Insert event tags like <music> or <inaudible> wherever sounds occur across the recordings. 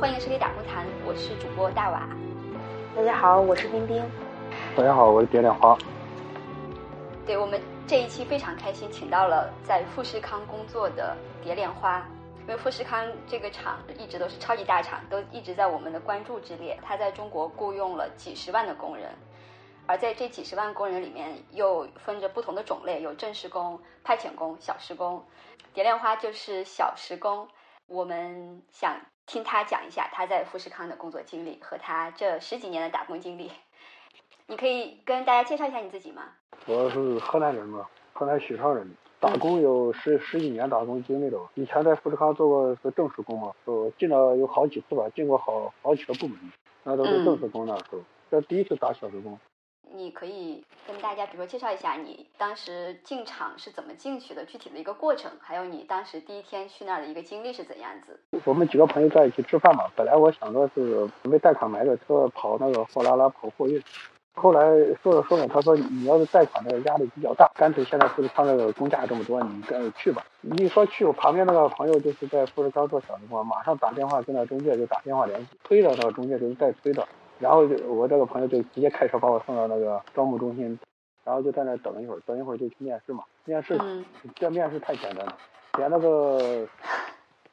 欢迎收听打工谈，我是主播大瓦。大家好，我是冰冰。大家好，我是蝶恋花。对我们这一期非常开心，请到了在富士康工作的蝶恋花。因为富士康这个厂一直都是超级大厂，都一直在我们的关注之列。它在中国雇佣了几十万的工人，而在这几十万工人里面，又分着不同的种类，有正式工、派遣工、小时工。蝶恋花就是小时工。我们想听他讲一下他在富士康的工作经历和他这十几年的打工经历。你可以跟大家介绍一下你自己吗？我是河南人嘛，河南许昌人，打工有十十几年打工经历了。以前在富士康做过是正式工嘛，我进了有好几次吧，进过好好几个部门，那都是正式工那时候。这第一次打小时工。你可以跟大家，比如说介绍一下你当时进厂是怎么进去的，具体的一个过程，还有你当时第一天去那儿的一个经历是怎样子。我们几个朋友在一起吃饭嘛，本来我想着是准备贷款买个车跑那个货拉拉跑货运，后来说着说着，他说你要是贷款的压力比较大，干脆现在富士康那个工价这么多，你干脆去吧。一说去，我旁边那个朋友就是在富士康做小时工，马上打电话跟那中介就打电话联系，推的那个中介就是代推的。然后就我这个朋友就直接开车把我送到那个招募中心，然后就在那等一会儿，等一会儿就去面试嘛。面试，这面试太简单了，连那个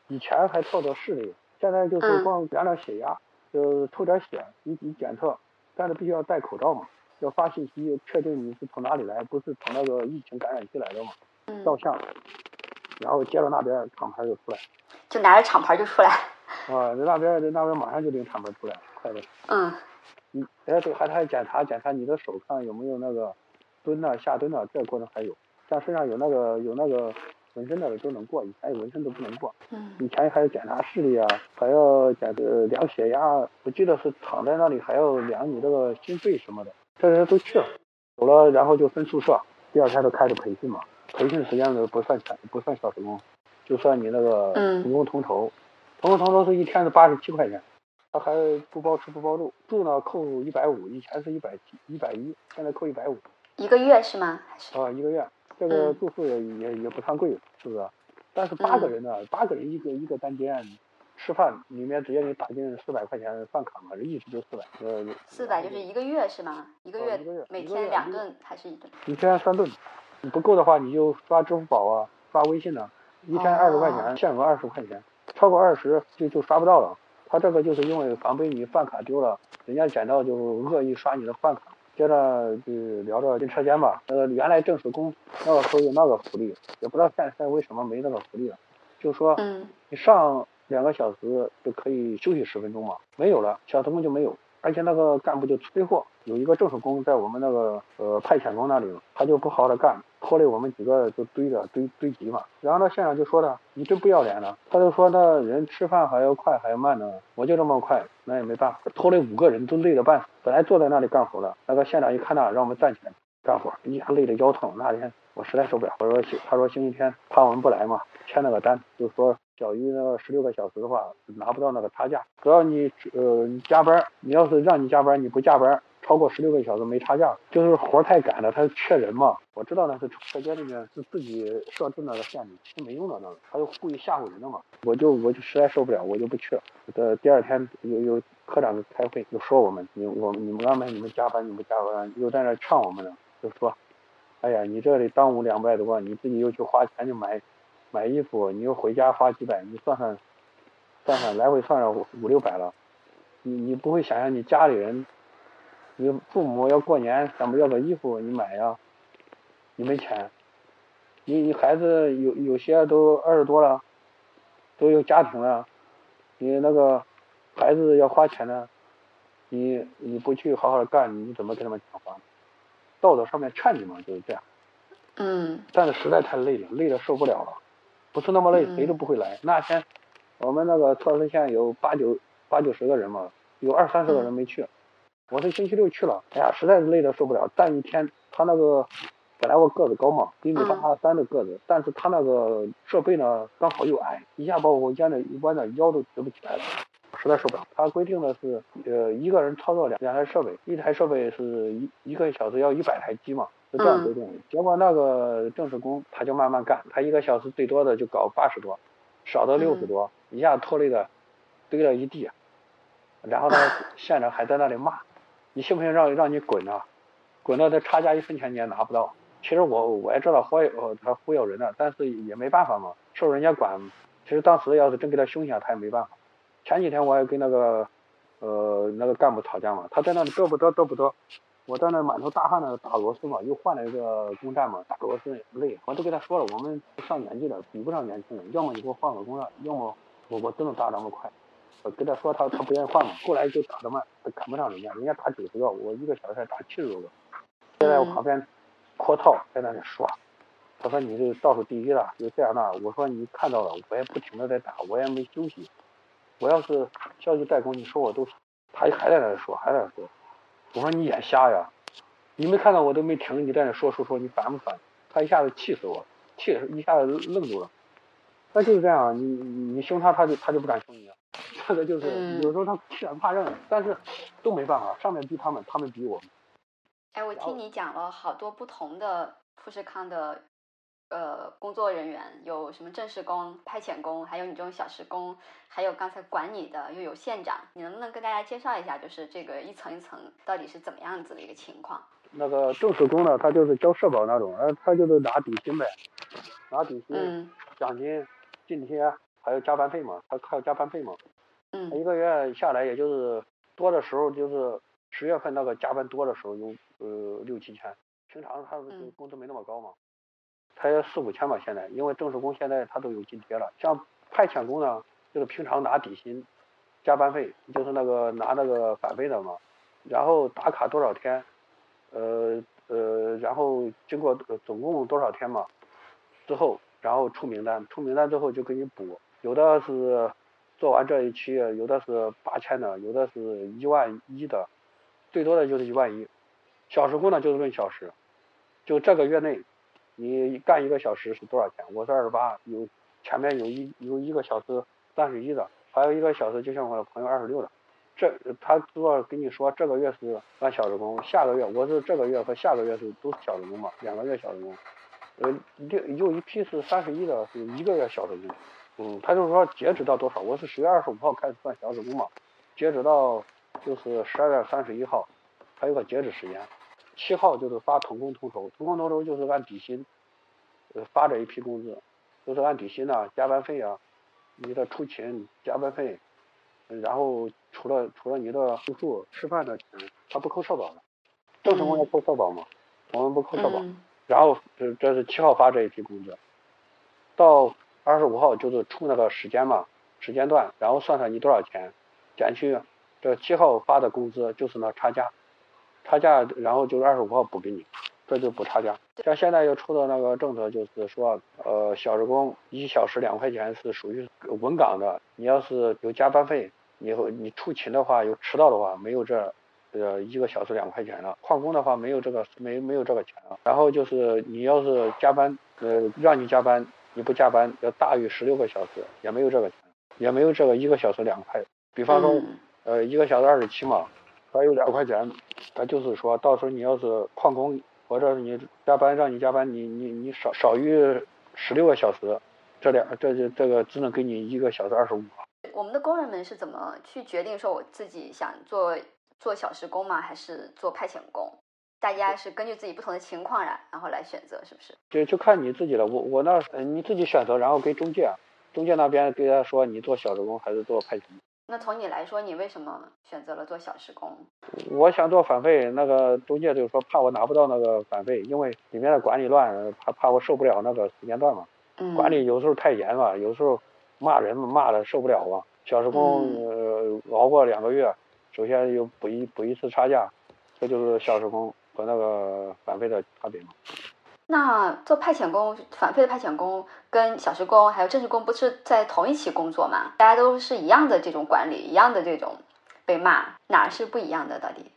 以前还测测视力，现在就是光量量血压，就抽点血，一一检测，但是必须要戴口罩嘛，要发信息确定你是从哪里来，不是从那个疫情感染区来的嘛。照相，然后接到那边厂牌就出来，就拿着厂牌就出来。啊，在那边在那边马上就领厂牌出来。嗯，你哎，对，还还检查检查你的手看有没有那个蹲呐下蹲呐，这个过程还有，像身上有那个有那个纹身的都能过，以前有纹身都不能过。嗯，以前还要检查视力啊，还要检呃量血压，我记得是躺在那里还要量你这个心肺什么的，这些都去了，走了，然后就分宿舍，第二天就开始培训嘛，培训时间都不算钱，不算小时工，就算你那个同工同酬，同工同酬是一天是八十七块钱。他还不包吃不包住，住呢扣一百五，以前是一百七一百一，现在扣一百五。一个月是吗？还是？啊，一个月，这个住宿也也也不算贵，是不是？但是八个人呢，八个人一个一个单间，吃饭里面直接给你打进四百块钱饭卡嘛，一直就四百。呃，四百就是一个月是吗？一个月，每天两顿还是一顿？一天三顿，你不够的话你就刷支付宝啊，刷微信呢，一天二十块钱，限额二十块钱，超过二十就就刷不到了。他这个就是因为防备你饭卡丢了，人家捡到就恶意刷你的饭卡。接着就聊着进车间吧。那个原来正式工那个时候有那个福利，也不知道现在为什么没那个福利了。就说嗯你上两个小时就可以休息十分钟嘛，没有了，小时工就没有。而且那个干部就催货，有一个正式工在我们那个呃派遣工那里，他就不好好的干，拖累我们几个就堆着堆堆积嘛。然后那县长就说他：“你真不要脸了。”他就说：“那人吃饭还要快还要慢呢，我就这么快，那也没办法，拖累五个人都累得半死。本来坐在那里干活的，那个县长一看那，让我们站起来干活，一下累得腰疼。那天我实在受不了，我说他说星期天怕我们不来嘛，签了个单，就说。小于那个十六个小时的话，拿不到那个差价。只要你呃加班，你要是让你加班，你不加班，超过十六个小时没差价。就是活太赶了，他缺人嘛。我知道那是车间里面是自己设置那个限制，是没用的那个，他就故意吓唬人的嘛。我就我就实在受不了，我就不去了。的第二天有有科长开会，就说我们你我你们安排你们加班，你们加班，又在那劝我们呢，就说，哎呀，你这里耽误两百多，你自己又去花钱去买。买衣服，你又回家花几百，你算算，算算来回算上五五六百了。你你不会想象你家里人，你父母要过年，咱们要个衣服你买呀？你没钱，你你孩子有有些都二十多了，都有家庭了，你那个孩子要花钱呢，你你不去好好的干，你怎么跟他们讲话？道德上面劝你嘛，就是这样。嗯。但是实在太累了，累的受不了了。不是那么累，谁都不会来。那天我们那个测试线有八九八九十个人嘛，有二三十个人没去。我是星期六去了，哎呀，实在是累的受不了。站一天，他那个本来我个子高嘛，一米八三的个子，但是他那个设备呢刚好又矮，一下把我压的弯的腰都直不起来了，实在受不了。他规定的是，呃，一个人操作两两台设备，一台设备是一一个小时要一百台机嘛。是这样规定的，结果那个正式工他就慢慢干，他一个小时最多的就搞八十多，少的六十多，一下拖累的，堆了一地，然后呢，<laughs> 县长还在那里骂，你信不信让让你滚啊？滚了这差价一分钱你也拿不到。其实我我也知道忽悠他忽悠人的，但是也没办法嘛，受人家管。其实当时要是真给他凶一下，他也没办法。前几天我也跟那个呃那个干部吵架嘛，他在那里嘚不嘚嘚不嘚，我在那满头大汗的打螺丝嘛，又换了一个工站嘛，打螺丝累。我都跟他说了，我们上年纪了，比不上年轻人，要么你给我换个工站，要么我我真的打那么快。我跟他说，他他不愿意换嘛，后来就打得慢，他赶不上人家，人家打九十个，我一个小时才打七十多个。现在我旁边。阔套在那里刷，他说你是倒数第一了，就这样那。我说你看到了，我也不停的在打，我也没休息。我要是消息代工，你说我都，他还在那说，还在那说。我说你眼瞎呀，你没看到我都没停，你在那说说说，你烦不烦？他一下子气死我，气一下子愣住了。那就是这样，你你凶他，他就他就不敢凶你。<laughs> 这个就是有时候他欺软怕硬，但是都没办法，上面逼他们，他们逼我们。哎，我听你讲了好多不同的富士康的呃工作人员，有什么正式工、派遣工，还有你这种小时工，还有刚才管你的又有县长，你能不能跟大家介绍一下，就是这个一层一层到底是怎么样子的一个情况？那个正式工呢，他就是交社保那种，呃，他就是拿底薪呗，拿底薪、奖金、津贴，还有加班费嘛，他还有加班费嘛。嗯。一个月下来，也就是多的时候就是。十月份那个加班多的时候有呃六七千，平常他工资没那么高嘛，才四五千吧现在，因为正式工现在他都有津贴了，像派遣工呢，就是平常拿底薪，加班费就是那个拿那个返费的嘛，然后打卡多少天，呃呃，然后经过总共多少天嘛，之后然后出名单，出名单之后就给你补，有的是做完这一期，有的是八千的，有的是一万一的。最多的就是一万一，小时工呢就是论小时，就这个月内，你干一个小时是多少钱？我是二十八，有前面有一有一个小时三十一的，还有一个小时就像我的朋友二十六的，这他主要跟你说这个月是按小时工，下个月我是这个月和下个月是都是小时工嘛，两个月小时工，呃，又又一批是三十一的，是一个月小时工，嗯，他就是说截止到多少？我是十月二十五号开始算小时工嘛，截止到。就是十二月三十一号，还有个截止时间。七号就是发同工同酬，同工同酬就是按底薪，呃发这一批工资，就是按底薪呐，加班费啊，你的出勤加班费，然后除了除了你的住宿吃饭的钱，他不扣社保的，正式工要扣社保嘛，我们不扣社保。然后这这是七号发这一批工资，到二十五号就是出那个时间嘛，时间段，然后算算你多少钱，减去。这七号发的工资就是那差价，差价，然后就是二十五号补给你，这就补差价。像现在又出的那个政策，就是说，呃，小时工一小时两块钱是属于稳岗的，你要是有加班费，你你出勤的话，有迟到的话，没有这，呃，一个小时两块钱了。旷工的话，没有这个，没没有这个钱了。然后就是你要是加班，呃，让你加班，你不加班要大于十六个小时，也没有这个钱，也没有这个一个小时两块。比方说。呃，一个小时二十七嘛，还有两块钱，他就是说到时候你要是旷工或者你加班让你加班，你你你少少于十六个小时，这两这这这个只能给你一个小时二十五。我们的工人们是怎么去决定说我自己想做做小时工吗？还是做派遣工？大家是根据自己不同的情况然然后来选择，是不是？就就看你自己了。我我那你自己选择，然后给中介，中介那边给他说你做小时工还是做派遣。那从你来说，你为什么选择了做小时工？我想做返费，那个中介就是说怕我拿不到那个返费，因为里面的管理乱，怕怕我受不了那个时间段嘛。嗯。管理有时候太严了，有时候骂人骂的受不了啊。小时工呃熬过两个月，首先又补一补一次差价，这就是小时工和那个返费的差别嘛。那做派遣工、返费的派遣工跟小时工还有正式工不是在同一起工作吗？大家都是一样的这种管理，一样的这种被骂，哪是不一样的？到底？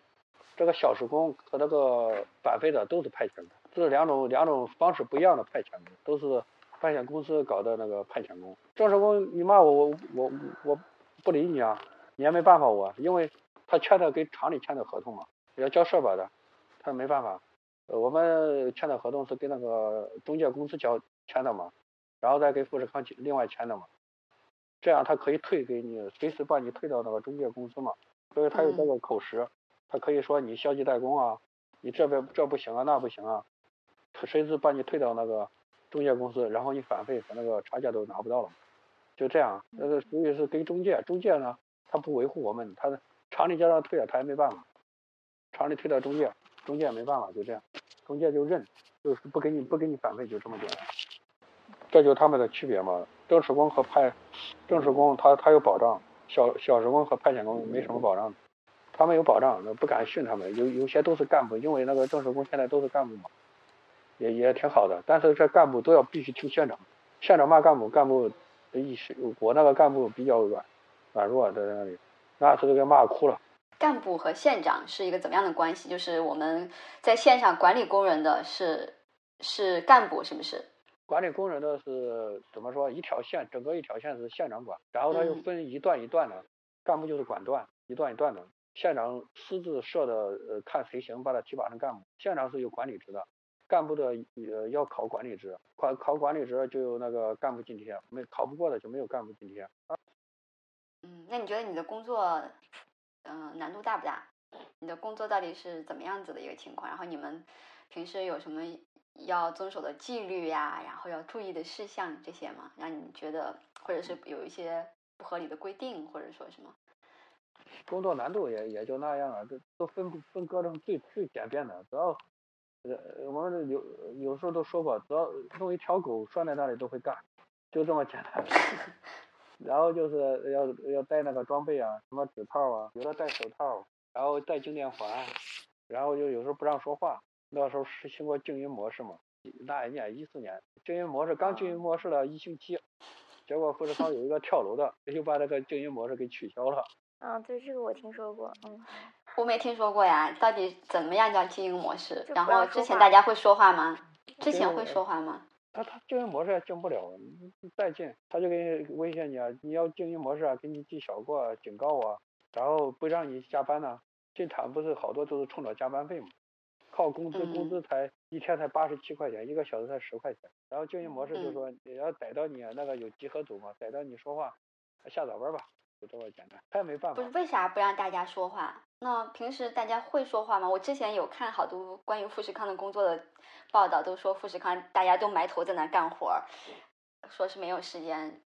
这个小时工和那个返费的都是派遣工，这是两种两种方式不一样的派遣工，都是派遣公司搞的那个派遣工。正式工你骂我，我我我不理你啊，你也没办法我，因为他签的跟厂里签的合同嘛，要交社保的，他没办法。我们签的合同是跟那个中介公司交签的嘛，然后再跟富士康另外签的嘛。这样他可以退给你，随时把你退到那个中介公司嘛。所以他有这个口实，他可以说你消极怠工啊，你这边这不行啊，那不行啊，他随时把你退到那个中介公司，然后你返费和那个差价都拿不到了，就这样，那个属于是跟中介，中介呢他不维护我们，他厂里叫他退了他也没办法，厂里退到中介，中介没办法，就这样，中介就认，就是不给你不给你返费，就这么简单，这就是他们的区别嘛，正式工和派，正式工他他有保障。小小时工和派遣工没什么保障，他们有保障，那不敢训他们。有有些都是干部，因为那个正式工现在都是干部嘛，也也挺好的。但是这干部都要必须听县长，县长骂干部，干部一时我那个干部比较软软弱在那里，那次都给骂哭了。干部和县长是一个怎么样的关系？就是我们在线上管理工人的是是干部，是不是？管理工人的是怎么说？一条线，整个一条线是县长管，然后他又分一段一段的，干部就是管段，一段一段的。县长私自设的，呃，看谁行，把他提拔成干部。县长是有管理职的，干部的呃要考管理职，考考管理职就有那个干部津贴，没考不过的就没有干部津贴。嗯，那你觉得你的工作，嗯，难度大不大？你的工作到底是怎么样子的一个情况？然后你们平时有什么？要遵守的纪律呀，然后要注意的事项这些吗，让你觉得或者是有一些不合理的规定，或者说什么？工作难度也也就那样啊，都都分分割成最最简便的，只要呃我们有有时候都说过，只要弄一条狗拴在那里都会干，就这么简单。<laughs> 然后就是要要带那个装备啊，什么指套啊，有的戴手套，然后戴静电环，然后就有时候不让说话。那时候实行过静音模式嘛？那一年一四年，静音模式刚静音模式了一星期，结果富士康有一个跳楼的，就把那个静音模式给取消了。啊，对，这个我听说过，嗯，我没听说过呀。到底怎么样叫静音模式？然后之前大家会说话吗？之前会说话吗？他他经营模式也进不了，再进他就给你威胁你啊，你要经营模式啊，给你记小过、警告啊，然后不让你加班呢。进厂不是好多都是冲着加班费嘛？靠工资，工资才一天才八十七块钱，一个小时才十块钱。然后经营模式就是说，也要逮到你那个有集合组嘛，逮到你说话，下早班吧，就这么简单。他也没办法。不是为啥不让大家说话？那平时大家会说话吗？我之前有看好多关于富士康的工作的报道，都说富士康大家都埋头在那干活，说是没有时间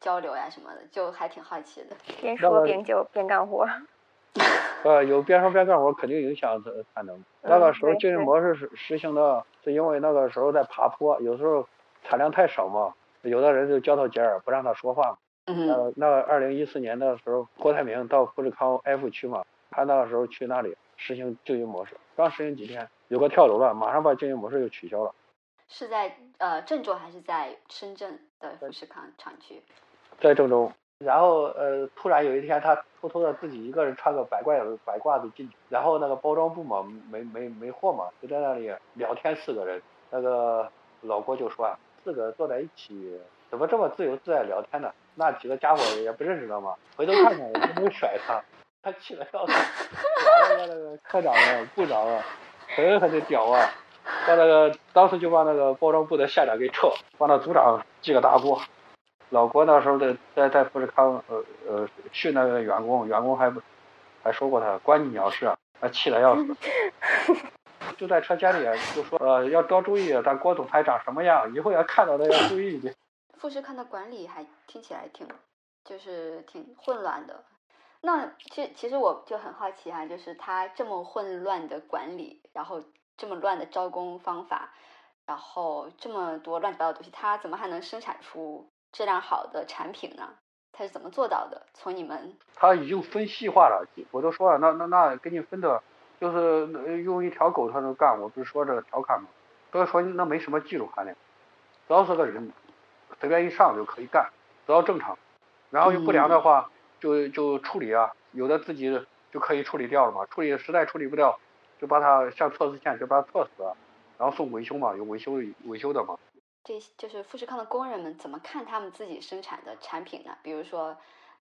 交流呀什么的，就还挺好奇的。边说边就边干活。<laughs> 呃，有边说边干活，肯定影响产能。那个时候经营模式是实行的，是因为那个时候在爬坡，有时候产量太少嘛，有的人就交头接耳，不让他说话。嗯。那二零一四年的时候，郭台铭到富士康 F 区嘛，他那个时候去那里实行经营模式，刚实行几天，有个跳楼了，马上把经营模式就取消了。是在呃郑州还是在深圳的富士康厂区？在郑州。然后呃，突然有一天，他偷偷的自己一个人穿个白褂子、白褂子进去，然后那个包装部嘛，没没没货嘛，就在那里聊天，四个人。那个老郭就说啊，四个坐在一起，怎么这么自由自在聊天呢？那几个家伙也不认识他嘛，回头看看也没有甩他，他气得要死，把那个那个科长啊、部长啊，狠狠的屌啊，把那个当时就把那个包装部的县长给撤，把那组长记个大过。老郭那时候在在在富士康，呃呃训那个员工，员工还不还说过他关你鸟事，啊他气得要死，就在车间里就说呃要多注意咱郭总裁长什么样，以后要看到他要注意一点。富士康的管理还听起来挺就是挺混乱的，那其其实我就很好奇啊，就是他这么混乱的管理，然后这么乱的招工方法，然后这么多乱七八糟的东西，他怎么还能生产出？质量好的产品呢？他是怎么做到的？从你们他已经分细化了，我都说了，那那那给你分的，就是用一条狗他能干，我不是说这个调侃吗？所以说那没什么技术含量，只要是个人，随便一上就可以干，只要正常，然后又不良的话就就处理啊，有的自己就可以处理掉了嘛，处理实在处理不掉，就把它像测试线就把它测死了，然后送维修嘛，有维修维修的嘛。这就是富士康的工人们怎么看他们自己生产的产品呢？比如说，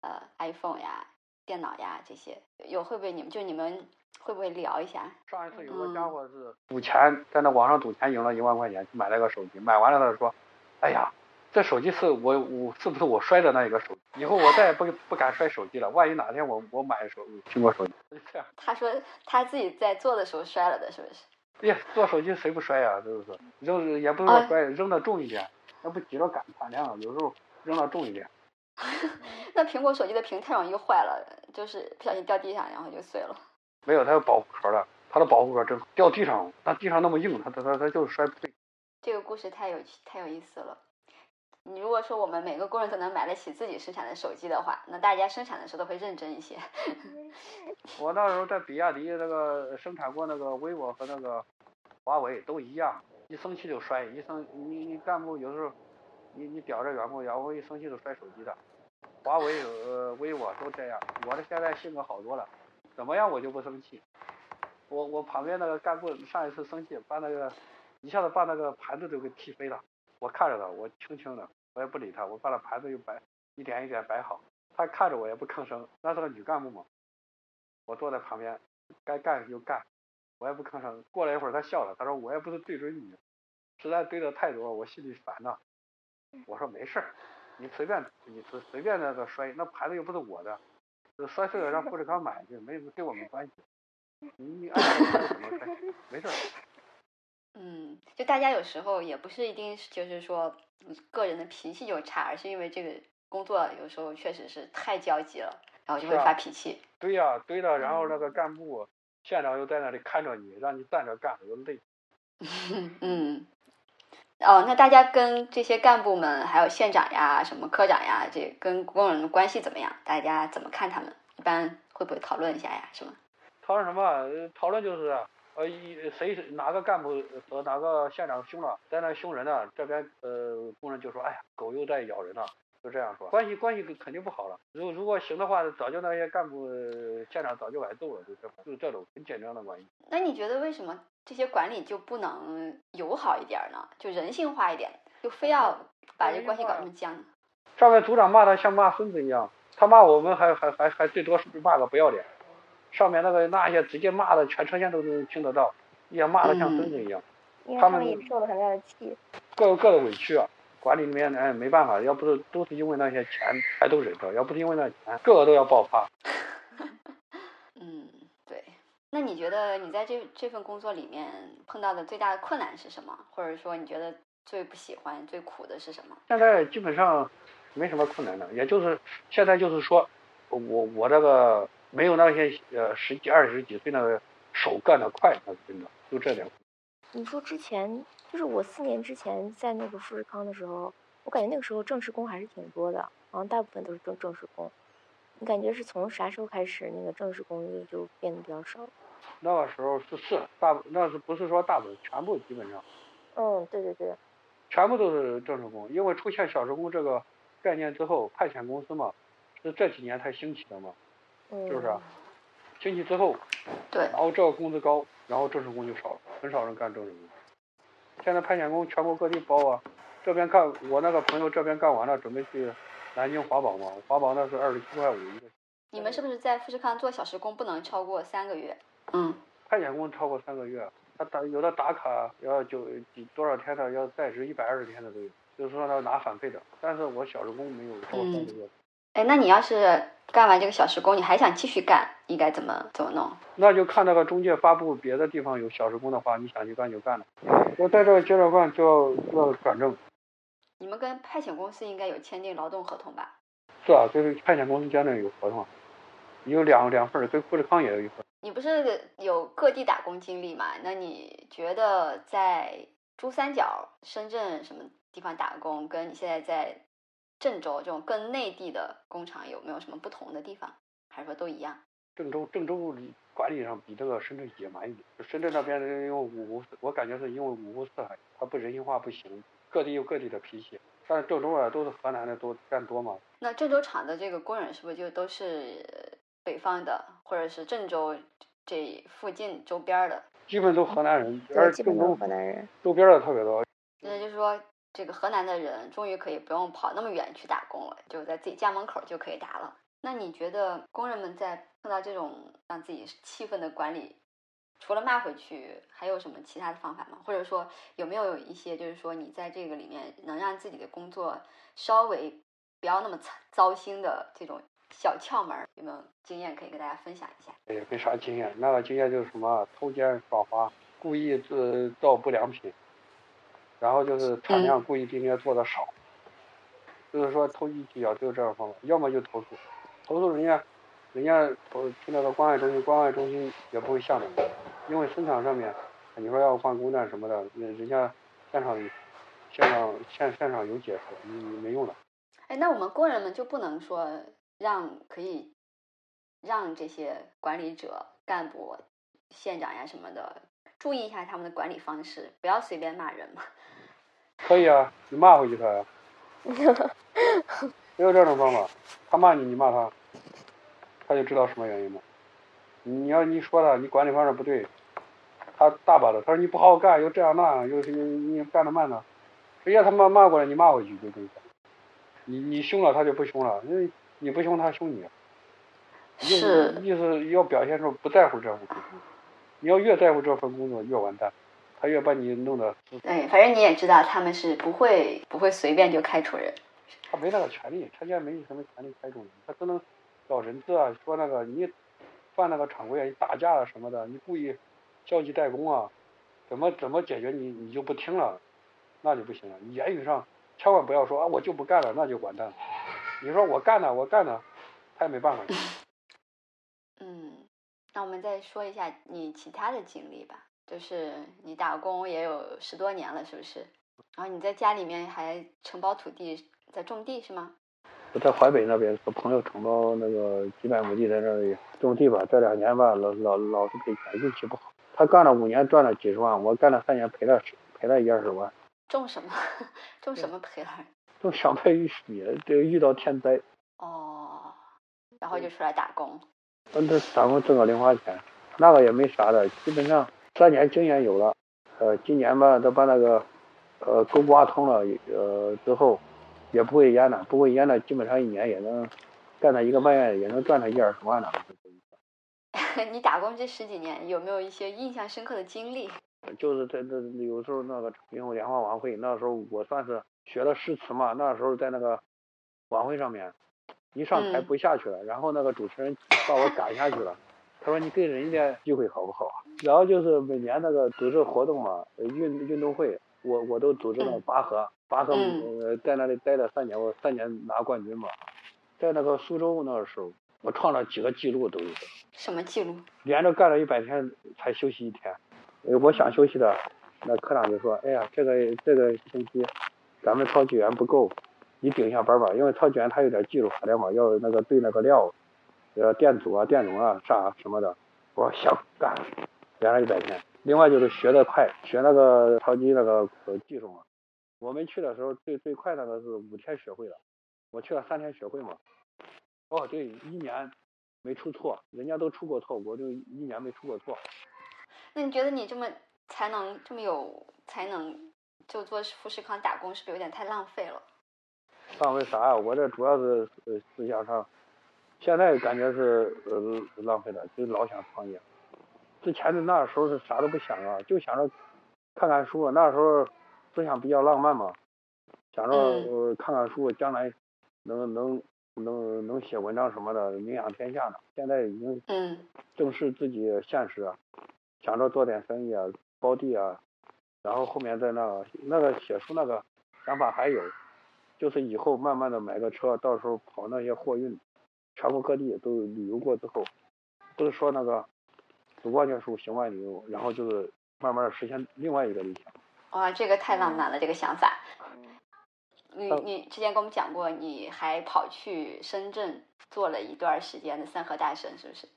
呃，iPhone 呀、电脑呀这些，有会不会你们就你们会不会聊一下？上一次有个家伙是赌钱，在那网上赌钱赢了一万块钱，买了个手机，买完了他说：“哎呀，这手机是我我是不是我摔的那一个手机？以后我再也不不敢摔手机了。万一哪天我我买手苹果手机，这样。他说他自己在做的时候摔了的，是不是？哎呀，做手机谁不摔呀？是不是？扔也不是说摔，扔的重一点，那不挤着感产量，有时候扔的重一点。<laughs> 那苹果手机的屏太容易坏了，就是不小心掉地上，然后就碎了。没有，它有保护壳的，它的保护壳真好。掉地上，那地上那么硬，它它它它就是摔不碎。这个故事太有趣，太有意思了。你如果说我们每个工人都能买得起自己生产的手机的话，那大家生产的时候都会认真一些。<laughs> 我那时候在比亚迪那个生产过那个 vivo 和那个华为都一样，一生气就摔，一生你你干部有时候你你屌着员工，员工一生气就摔手机的。华为呃 vivo 都这样，我的现在性格好多了，怎么样我就不生气。我我旁边那个干部上一次生气，把那个一下子把那个盘子都给踢飞了。我看着他，我轻轻的，我也不理他，我把那盘子又摆一点一点摆好，他看着我也不吭声，那是个女干部嘛，我坐在旁边，该干就干，我也不吭声。过了一会儿，他笑了，他说我也不是对准你，实在对的太多，我心里烦呐。我说没事儿，你随便你随随便那个摔，那盘子又不是我的，摔碎了让富士康买去，没跟我没关系。你你爱怎么 <laughs> 摔，没事儿。嗯，就大家有时候也不是一定就是说个人的脾气就差，而是因为这个工作有时候确实是太焦急了，然后就会发脾气。对呀，对的。然后那个干部县长又在那里看着你，让你站着干，又累。<laughs> 嗯，哦，那大家跟这些干部们，还有县长呀、什么科长呀，这跟工人的关系怎么样？大家怎么看他们？一般会不会讨论一下呀？什么？讨论什么？讨论就是。呃，一谁哪个干部和哪个县长凶了，在那凶人呢？这边呃工人就说：“哎呀，狗又在咬人了。”就这样说，关系关系肯定不好了。如如果行的话，早就那些干部县长早就挨揍了，就这就这种很简单的关系。那你觉得为什么这些管理就不能友好一点呢？就人性化一点，就非要把这关系搞那么僵？上面组长骂他像骂孙子一样，他骂我们还还还还最多是骂个不要脸。上面那个那些直接骂的，全车间都能听得到，也骂的像孙子一样。他们也受了很大的气。各有各的委屈啊，管理里面哎没办法，要不是都是因为那些钱还都忍着，要不是因为那钱，个个都要爆发。<laughs> 嗯，对。那你觉得你在这这份工作里面碰到的最大的困难是什么？或者说你觉得最不喜欢、最苦的是什么？现在基本上没什么困难的，也就是现在就是说，我我这个。没有那些呃十几二十几岁那个手干的快，那真的就这点。你说之前就是我四年之前在那个富士康的时候，我感觉那个时候正式工还是挺多的，好像大部分都是正正式工。你感觉是从啥时候开始那个正式工就变得比较少？那个时候是是大，那是不是说大部分全部基本上？嗯，对对对，全部都是正式工，因为出现小时工这个概念之后，派遣公司嘛，是这几年才兴起的嘛。是不是？兴起之后，对，然后这个工资高，然后正式工就少了，很少人干正式工。现在派遣工全国各地包啊，这边干我那个朋友这边干完了，准备去南京华宝嘛，华宝那是二十七块五一个。你们是不是在富士康做小时工不能超过三个月？嗯。派遣工超过三个月，他打有的打卡要就几多少天的，要在职一百二十天的都有，就是说他拿返费的。但是我小时工没有超过三个月。哎，那你要是干完这个小时工，你还想继续干，应该怎么怎么弄？那就看那个中介发布别的地方有小时工的话，你想去干就干了。我在这个阶段干就要要转正。你们跟派遣公司应该有签订劳动合同吧？是啊，跟派遣公司签的有合同，有两两份，跟富士康也有一份。你不是有各地打工经历嘛？那你觉得在珠三角、深圳什么地方打工，跟你现在在？郑州这种跟内地的工厂有没有什么不同的地方？还是说都一样？郑州郑州管理上比这个深圳野蛮一点。深圳那边因为五湖，我感觉是因为五湖四海，它不人性化不行，各地有各地的脾气。但是郑州啊，都是河南的多干多嘛。那郑州厂的这个工人是不是就都是北方的，或者是郑州这附近周边的？基本都河南人，而郑州河南人周边的特别多。那就是说。这个河南的人终于可以不用跑那么远去打工了，就在自己家门口就可以打了。那你觉得工人们在碰到这种让自己气愤的管理除了骂回去，还有什么其他的方法吗？或者说有没有一些就是说你在这个里面能让自己的工作稍微不要那么糟心的这种小窍门？有没有经验可以跟大家分享一下？也没啥经验，那个经验就是什么偷奸耍滑，故意制造不良品，然后就是产量故意比人家做的少。就是说投机取巧只有这种方法，要么就投诉，投诉人家，人家投去那个关爱中心，关爱中心也不会向着你，因为生产上面，你说要换工站什么的，人人家现场现场现现场有解释，你你没用的。哎，那我们工人们就不能说让可以让这些管理者、干部、县长呀什么的注意一下他们的管理方式，不要随便骂人嘛？可以啊，你骂回去他呀。<laughs> 没有这种方法，他骂你，你骂他，他就知道什么原因嘛？你要你说他，你管理方式不对，他大把的，他说你不好好干，又这样那样，又是你干的慢呢，直接他妈骂过来，你骂回去就这意思。你你凶了，他就不凶了，因为你不凶，他凶你。是。意思要表现出不在乎这份工作，你要越在乎这份工作，越完蛋。他越把你弄得，对，反正你也知道，他们是不会不会随便就开除人。他没那个权利，他现在没什么权利开除人，他只能找人质啊，说那个你犯那个常规啊，你打架啊什么的，你故意消极怠工啊，怎么怎么解决你你就不听了，那就不行了。言语上千万不要说啊，我就不干了，那就完蛋了。你说我干了，我干了，他也没办法。嗯，那我们再说一下你其他的经历吧。就是你打工也有十多年了，是不是？然后你在家里面还承包土地，在种地是吗？我在淮北那边和朋友承包那个几百亩地，在那里种地吧。这两年吧，老老老是赔钱，运气不好。他干了五年赚了几十万，我干了三年赔了赔了一二十万。种什么？<laughs> 种什么赔了？<laughs> 种小麦、玉米，这遇到天灾。哦，然后就出来打工。嗯，这打工挣个零花钱，那个也没啥的，基本上。三年经验有了，呃，今年吧，都把那个，呃，沟挖通了，呃，之后，也不会淹了，不会淹了，基本上一年也能干他一个半月，也能赚他一二十万了。<laughs> 你打工这十几年，有没有一些印象深刻的经历？就是在那有时候那个云雾联欢晚会，那时候我算是学了诗词嘛，那时候在那个晚会上面，一上台不下去了，然后那个主持人把我赶下去了。他说：“你给人家机会好不好？”然后就是每年那个组织活动嘛，运运动会，我我都组织了拔河，拔河呃在那里待了三年，我三年拿冠军嘛。在那个苏州那个时候，我创了几个记录都有。什么记录？连着干了一百天才休息一天。我想休息的，那科长就说：“哎呀，这个这个星期咱们操级员不够，你顶一下班吧，因为超级员他有点技术含量嘛，要那个对那个料。”呃，电阻啊，电容啊，啥什么的，我想干，连了一百天。另外就是学的快，学那个超级那个呃技术嘛。我们去的时候最最快那个是五天学会了，我去了三天学会嘛。哦，对，一年没出错，人家都出过错，我就一年没出过错。那你觉得你这么才能这么有才能，就做富士康打工，是不是有点太浪费了？浪费啥呀？我这主要是呃思想上。现在感觉是呃浪费了，就老想创业。之前的那时候是啥都不想啊，就想着看看书。那时候思想比较浪漫嘛，想着呃看看书，将来能能能能写文章什么的，名扬天下呢。现在已经正视自己现实，想着做点生意啊，包地啊，然后后面在那那个写书那个想法还有，就是以后慢慢的买个车，到时候跑那些货运。全国各地都旅游过之后，不是说那个读万卷书行万里路，然后就是慢慢的实现另外一个理想。哇，这个太浪漫了，这个想法。你你之前跟我们讲过，你还跑去深圳做了一段时间的三河大神，是不是？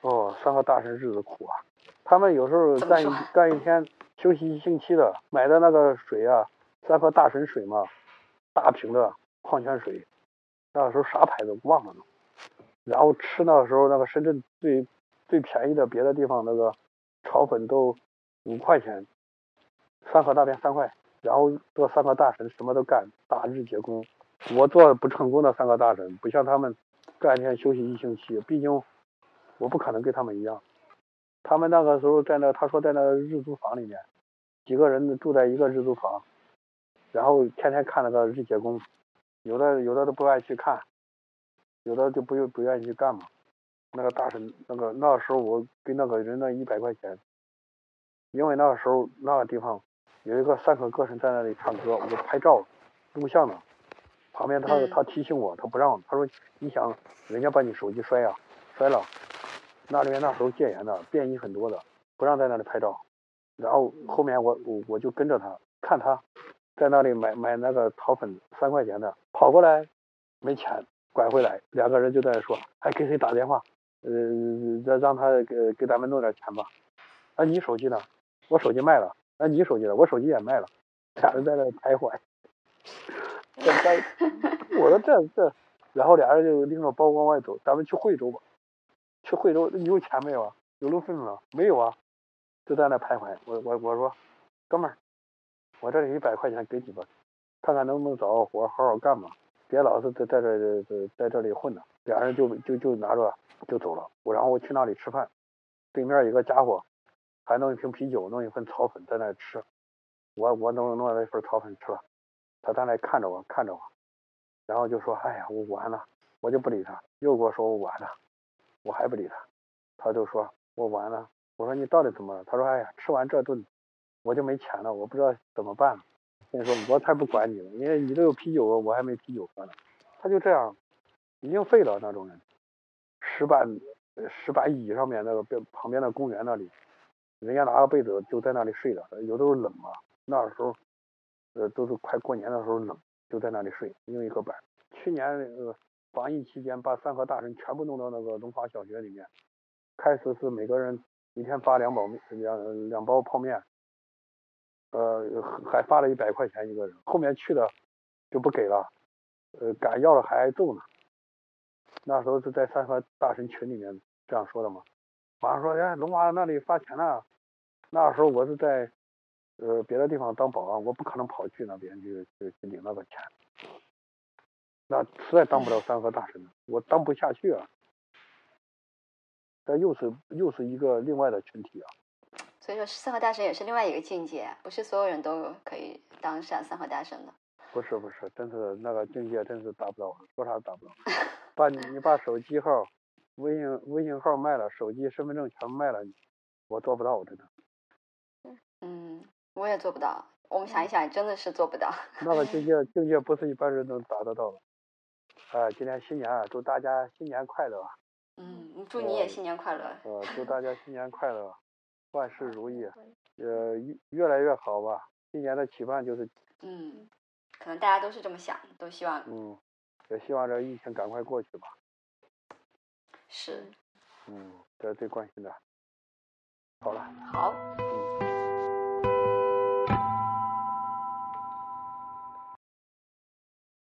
哦，三河大神日子苦啊！他们有时候干一干一天，休息一星期的，买的那个水啊，三河大神水嘛，大瓶的矿泉水，那时候啥牌子忘了呢。然后吃那时候那个深圳最最便宜的别的地方那个炒粉都五块钱，三河大便三块。然后做三个大神什么都干，大日结工。我做不成功的三个大神，不像他们干一天休息一星期。毕竟我不可能跟他们一样。他们那个时候在那，他说在那日租房里面，几个人住在一个日租房，然后天天看那个日结工，有的有的都不爱去看，有的就不愿不愿意去干嘛。那个大神，那个那个时候我给那个人那一百块钱，因为那个时候那个地方有一个三口歌神在那里唱歌，我就拍照录像呢。旁边他他提醒我，他不让，他说你想人家把你手机摔呀摔了，那里面那时候戒严的，便衣很多的，不让在那里拍照。然后后面我我我就跟着他，看他在那里买买那个炒粉三块钱的，跑过来没钱拐回来，两个人就在那说，还给谁打电话？呃，让让他给给咱们弄点钱吧。啊，你手机呢？我手机卖了。那你手机呢？我手机也卖了。俩人在那徘徊。<laughs> 我说这这，然后俩人就拎着包往外走，咱们去惠州吧。去惠州，你有钱没有啊？有路费吗？没有啊，就在那徘徊。我我我说，哥们儿，我这里一百块钱给你吧，看看能不能找个活好好干吧，别老是在在这在在这里混了。俩人就就就拿着就走了。我然后我去那里吃饭，对面有个家伙还弄一瓶啤酒，弄一份炒粉在那吃。我我弄弄了一份炒粉吃了。他在那看着我，看着我，然后就说：“哎呀，我完了。”我就不理他，又跟我说：“我完了。”我还不理他，他就说：“我完了。”我说：“你到底怎么了？”他说：“哎呀，吃完这顿，我就没钱了，我不知道怎么办。”跟你说，我才不管你呢，因为你都有啤酒，我还没啤酒喝呢。他就这样，已经废了那种人。石板石板椅上面那个边旁边的公园那里，人家拿个被子就在那里睡了，有的时候冷嘛，那时候。呃，都是快过年的时候冷，就在那里睡，用一个板。去年那个防疫期间，把三河大神全部弄到那个龙华小学里面。开始是每个人一天发两包面，两两包泡面，呃，还发了一百块钱一个人。后面去的就不给了，呃，敢要了还挨揍呢。那时候是在三河大神群里面这样说的嘛。马上说，哎，龙华那里发钱了。那时候我是在。呃，别的地方当保安，我不可能跑去那边去去领那个钱，那实在当不了三河大神了，我当不下去啊。这又是又是一个另外的群体啊。所以说，三河大神也是另外一个境界，不是所有人都可以当上三河大神的。不是不是，真是那个境界，真是达不到，说啥都达不到。把你你把手机号、微信微信号卖了，手机、身份证全卖了，我做不到，真的。嗯。我也做不到，我们想一想，真的是做不到。<laughs> 那个境界，境界不是一般人能达得到的。哎，今天新年啊，祝大家新年快乐。嗯，祝你也新年快乐。呃，祝大家新年快乐，万事如意，呃，越越来越好吧。今年的期盼就是。嗯，可能大家都是这么想，都希望。嗯，也希望这疫情赶快过去吧。是。嗯，这是最关心的。好了。好。